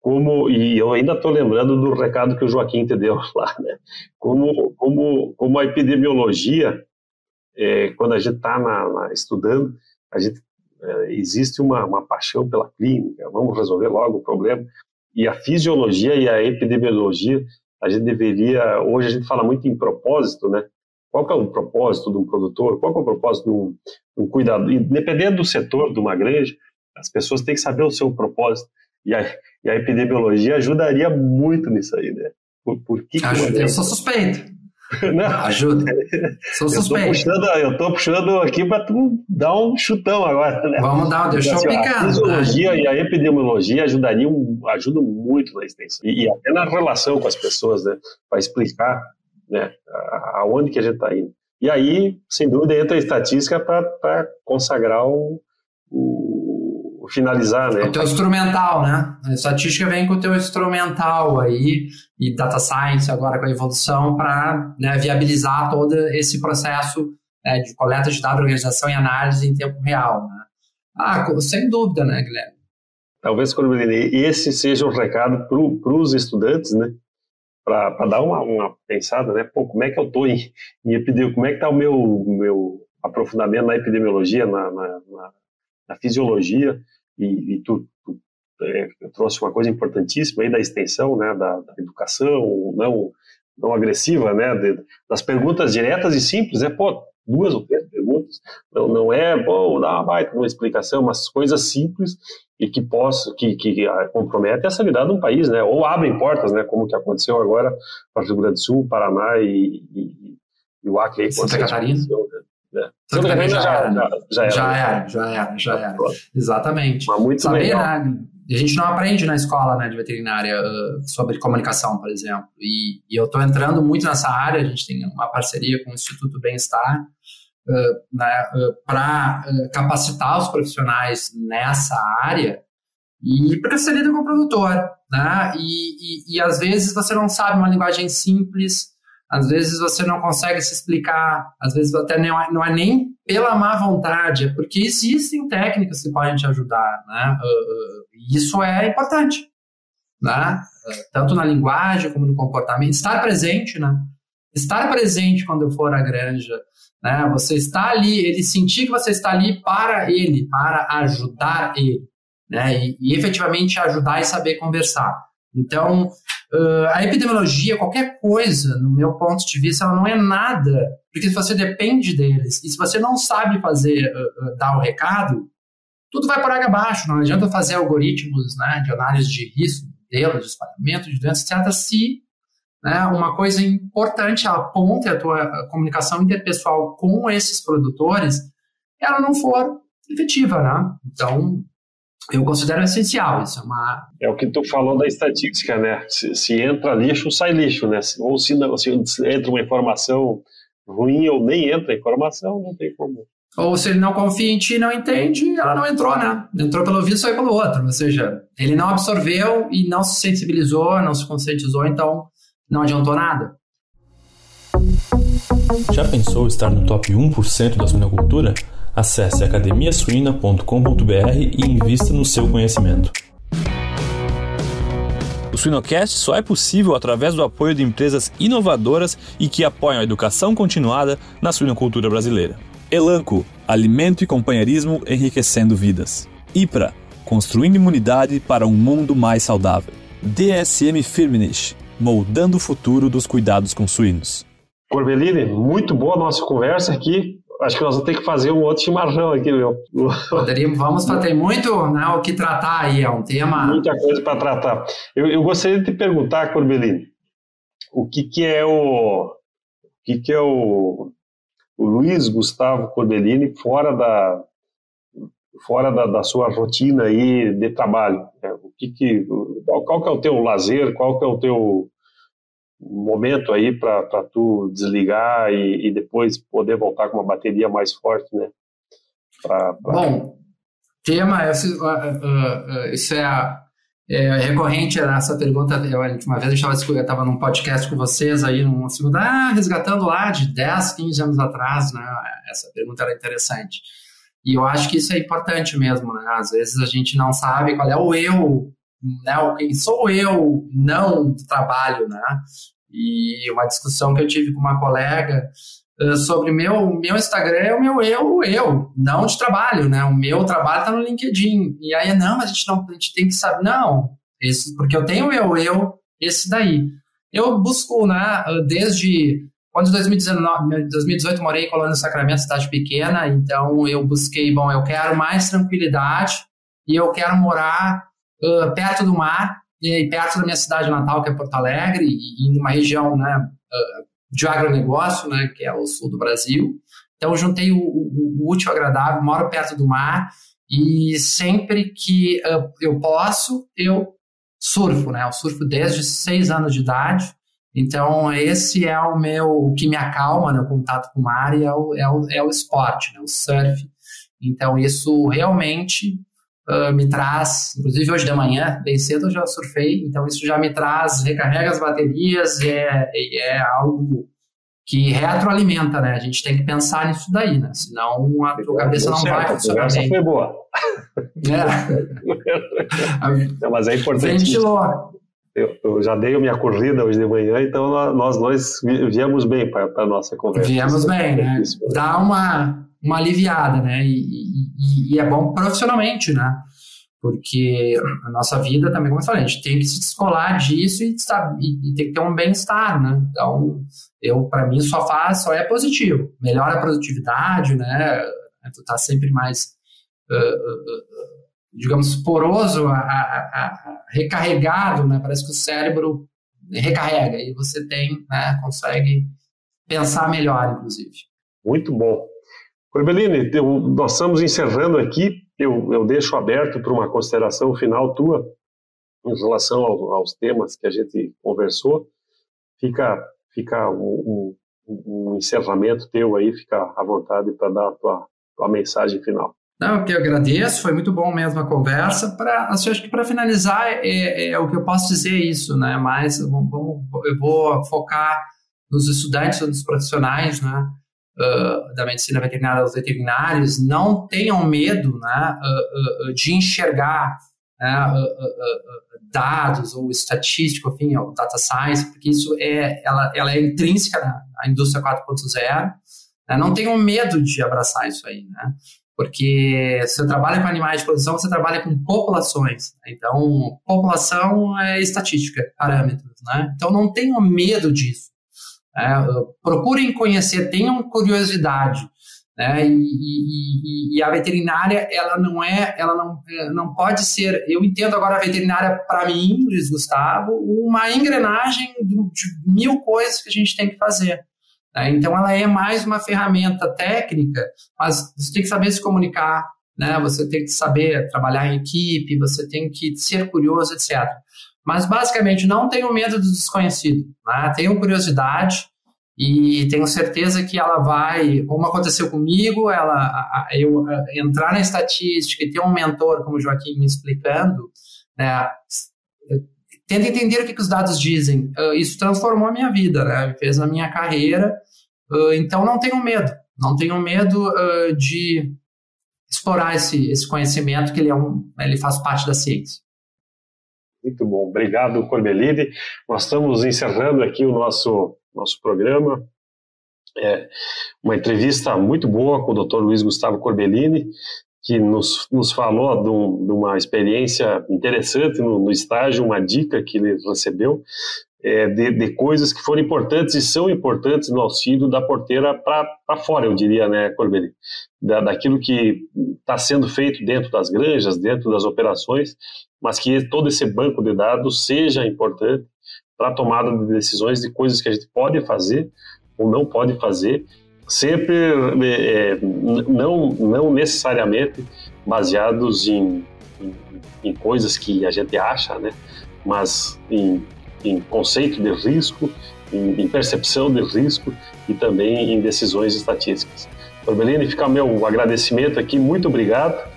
Como e eu ainda estou lembrando do recado que o Joaquim te deu [LAUGHS] lá, né? Como como como a epidemiologia, é, quando a gente está estudando, a gente é, existe uma, uma paixão pela clínica, vamos resolver logo o problema. E a fisiologia e a epidemiologia, a gente deveria hoje a gente fala muito em propósito, né? Qual é o propósito de um produtor? Qual é o propósito de um, um cuidador? Independente do setor de uma granja, as pessoas têm que saber o seu propósito. E a, e a epidemiologia ajudaria muito nisso aí, né? Por, por que Ajuda, eu sou suspeito. [LAUGHS] Não, ajuda. Sou suspeito. Eu estou puxando, puxando aqui para tu dar um chutão agora, né? Vamos dar, deixa assim, eu picar. A fisiologia né? e a epidemiologia ajudariam, ajudam muito na extensão. E, e até na relação com as pessoas, né? Para explicar né, aonde que a gente está indo. E aí, sem dúvida, entra a estatística para consagrar o, o finalizar, né? O teu instrumental, né? A estatística vem com o teu instrumental aí, e data science agora com a evolução, para né, viabilizar todo esse processo né, de coleta de dados, organização e análise em tempo real, né? Ah, sem dúvida, né, Guilherme? Talvez, esse seja o um recado para os estudantes, né? Para dar uma, uma, pensada, né? Pô, como é que eu estou em, em epidemia? Como é que está o meu, meu aprofundamento na epidemiologia, na, na, na, na fisiologia? E, e tu, tu é, trouxe uma coisa importantíssima aí da extensão, né, da, da educação não não agressiva, né, de, das perguntas diretas e simples, é pô, duas ou três perguntas, não, não é, bom, dá uma baita uma explicação, mas coisas simples e que possa, que, que comprometem a sanidade de um país, né, ou abrem portas, né, como que aconteceu agora para o Rio Grande do Sul, Paraná e, e, e o Acre. Santa Catarina. Né? Né? Santa, Catarina, já, era, já, era. Já era, já era, já era. Exatamente. Mas muito Saber. Né? A gente não aprende na escola né, de veterinária uh, sobre comunicação, por exemplo. E, e eu estou entrando muito nessa área, a gente tem uma parceria com o Instituto Bem-Estar uh, né, uh, para capacitar os profissionais nessa área e porque você lida com o produtor, né? E, e, e às vezes você não sabe uma linguagem simples, às vezes você não consegue se explicar, às vezes até não é, não é nem pela má vontade, é porque existem técnicas que podem te ajudar, né? Uh, isso é importante, né? Uh, tanto na linguagem como no comportamento. Estar presente, né? Estar presente quando eu for à granja, né? Você está ali, ele sentir que você está ali para ele, para ajudar ele, né? E, e efetivamente ajudar e saber conversar. Então, Uh, a epidemiologia, qualquer coisa, no meu ponto de vista, ela não é nada, porque se você depende deles e se você não sabe fazer, uh, uh, dar o recado, tudo vai por água abaixo. Não adianta fazer algoritmos né, de análise de risco, modelo de espalhamento de doenças, etc., se né, uma coisa importante, a ponte a tua comunicação interpessoal com esses produtores, ela não for efetiva, né? Então, eu considero essencial. Isso é uma. É o que tu falou da estatística, né? Se, se entra lixo, sai lixo, né? Ou se, não, se entra uma informação ruim ou nem entra informação, não tem como. Ou se ele não confia em ti e não entende, ela não entrou, né? Entrou pelo ouvido, saiu pelo outro. Ou seja, ele não absorveu e não se sensibilizou, não se conscientizou, então não adiantou nada. Já pensou estar no top 1% da suinocultura? Acesse academiasuina.com.br e invista no seu conhecimento. O Suinocast só é possível através do apoio de empresas inovadoras e que apoiam a educação continuada na suinocultura brasileira. Elanco, alimento e companheirismo enriquecendo vidas. IPRA, construindo imunidade para um mundo mais saudável. DSM Firmenich, moldando o futuro dos cuidados com suínos. Corbellini, muito boa a nossa conversa aqui acho que nós vamos ter que fazer um outro chimarrão aqui, meu. Poderíamos, vamos ter muito né, o que tratar aí, é um tema. Muita coisa para tratar. Eu, eu, gostaria de te perguntar, Corbelini, o que, que é o. O que, que é o, o Luiz Gustavo Corbellini fora da, fora da, da, sua rotina aí de trabalho? Né? O que que, qual, qual que é o teu lazer? Qual que é o teu momento aí para tu desligar e, e, depois poder voltar com uma bateria mais forte, né? Pra, pra... Bom, tema, isso, uh, uh, isso é, é, recorrente nessa pergunta. Eu, uma vez eu estava num podcast com vocês aí, numa segunda, ah, resgatando lá de 10, 15 anos atrás, né? Essa pergunta era interessante. E eu acho que isso é importante mesmo, né? Às vezes a gente não sabe qual é o eu né, quem sou eu, não trabalho, né? E uma discussão que eu tive com uma colega uh, sobre meu meu Instagram é o meu eu, eu, não de trabalho, né? O meu trabalho está no LinkedIn. E aí, não, a gente não, a gente tem que saber, não, esse, porque eu tenho eu, eu, esse daí. Eu busco, né, desde quando em 2019, 2018 morei em Colônia do Sacramento, cidade pequena, então eu busquei, bom, eu quero mais tranquilidade e eu quero morar uh, perto do mar, e perto da minha cidade natal, que é Porto Alegre, e, em uma região né, uh, de agronegócio, né, que é o sul do Brasil. Então, juntei o, o, o útil ao agradável, moro perto do mar, e sempre que uh, eu posso, eu surfo, né? Eu surfo desde seis anos de idade. Então, esse é o meu, o que me acalma, né? O contato com o mar e é o, é o, é o esporte, né? O surf. Então, isso realmente uh, me traz, inclusive hoje de manhã, bem cedo eu já surfei, então isso já me traz, recarrega as baterias e é, é algo que retroalimenta, né? A gente tem que pensar nisso daí, né? Senão a tua cabeça não vai funcionar bem. foi boa. [LAUGHS] É. [LAUGHS] mas é importante. Ventilou. Eu, eu, já dei a minha corrida hoje de manhã, então nós nós viemos bem para a nossa conversa. Viemos bem, né? Dá uma uma aliviada, né? E, e, e, é bom profissionalmente, né? Porque a nossa vida também, como eu falei, a gente tem que se descolar disso e, e, e tem que ter um bem-estar, né? Então, eu, para mim, só faz, só é positivo. Melhora a produtividade, né? Tu tá sempre mais, uh, digamos, poroso, a, a, a, recarregado, né? Parece que o cérebro recarrega e você tem, né? Consegue pensar melhor, inclusive. Muito bom. Corbellini, nós estamos encerrando aqui. Eu, eu deixo aberto para uma consideração final tua em relação ao, aos temas que a gente conversou. Fica, fica um, um, um encerramento teu aí, fica à vontade para dar a tua, tua mensagem final. Não, eu agradeço, foi muito bom mesmo a conversa. Pra, assim, acho que para finalizar, é, é, é, o que eu posso dizer isso, né? Mas vamos, eu vou focar nos estudantes, nos profissionais, né? Uh, da medicina veterinária, os veterinários, não tenham medo né, uh, de enxergar né, dados ou estatístico, enfim, ou data science, porque isso é, ela, ela é intrínseca na, indústria 4.0. Né, não tenham medo de abraçar isso aí, né? porque se você trabalha com animais de produção, você trabalha com populações. Então, população é estatística, parâmetros, né? Então, não tenham medo disso. Né? Procurem conhecer, tenham curiosidade. Né? E, e, e, a veterinária, ela não é, ela não, é, não pode ser. Eu entendo agora a veterinária, para mim, Luiz Gustavo, uma engrenagem de mil coisas que a gente tem que fazer. Né? Então, ela é mais uma ferramenta técnica, mas você tem que saber se comunicar, né? você tem que saber trabalhar em equipe, você tem que ser curioso, etc. Mas, basicamente, não tenho medo do desconhecido. Né? Tenho curiosidade e tenho certeza que ela vai, como aconteceu comigo, ela, eu entrar na estatística e ter um mentor como o Joaquim me explicando, né, tenta entender o que, que os dados dizem. Uh, isso transformou a minha vida, né? fez a minha carreira. Uh, então não tenho medo, não tenho medo uh, de explorar esse, esse conhecimento que ele é um, ele faz parte da ciência. Muito bom, obrigado Corbellini. Nós estamos encerrando aqui o nosso nosso programa. É uma entrevista muito boa com o Dr. Luiz Gustavo Corbellini, que nos, nos falou de, um, de uma experiência interessante no, no, estágio, uma dica que ele recebeu é, de, de, coisas que foram importantes e são importantes no auxílio da porteira para fora, eu diria, né, Corbeli? Da, daquilo que está sendo feito dentro das granjas, dentro das operações, mas que todo esse banco de dados seja importante para a tomada de decisões de coisas que a gente pode fazer ou não pode fazer, sempre é, é não, não necessariamente baseados em, em, em coisas que a gente acha, né, mas em em conceito de risco, em, em percepção de risco e também em decisões estatísticas. Corbelini, fica meu agradecimento aqui, muito obrigado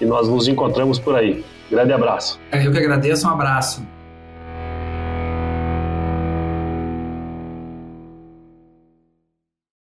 e nós nos encontramos por aí. Grande abraço. Eu que agradeço, um abraço.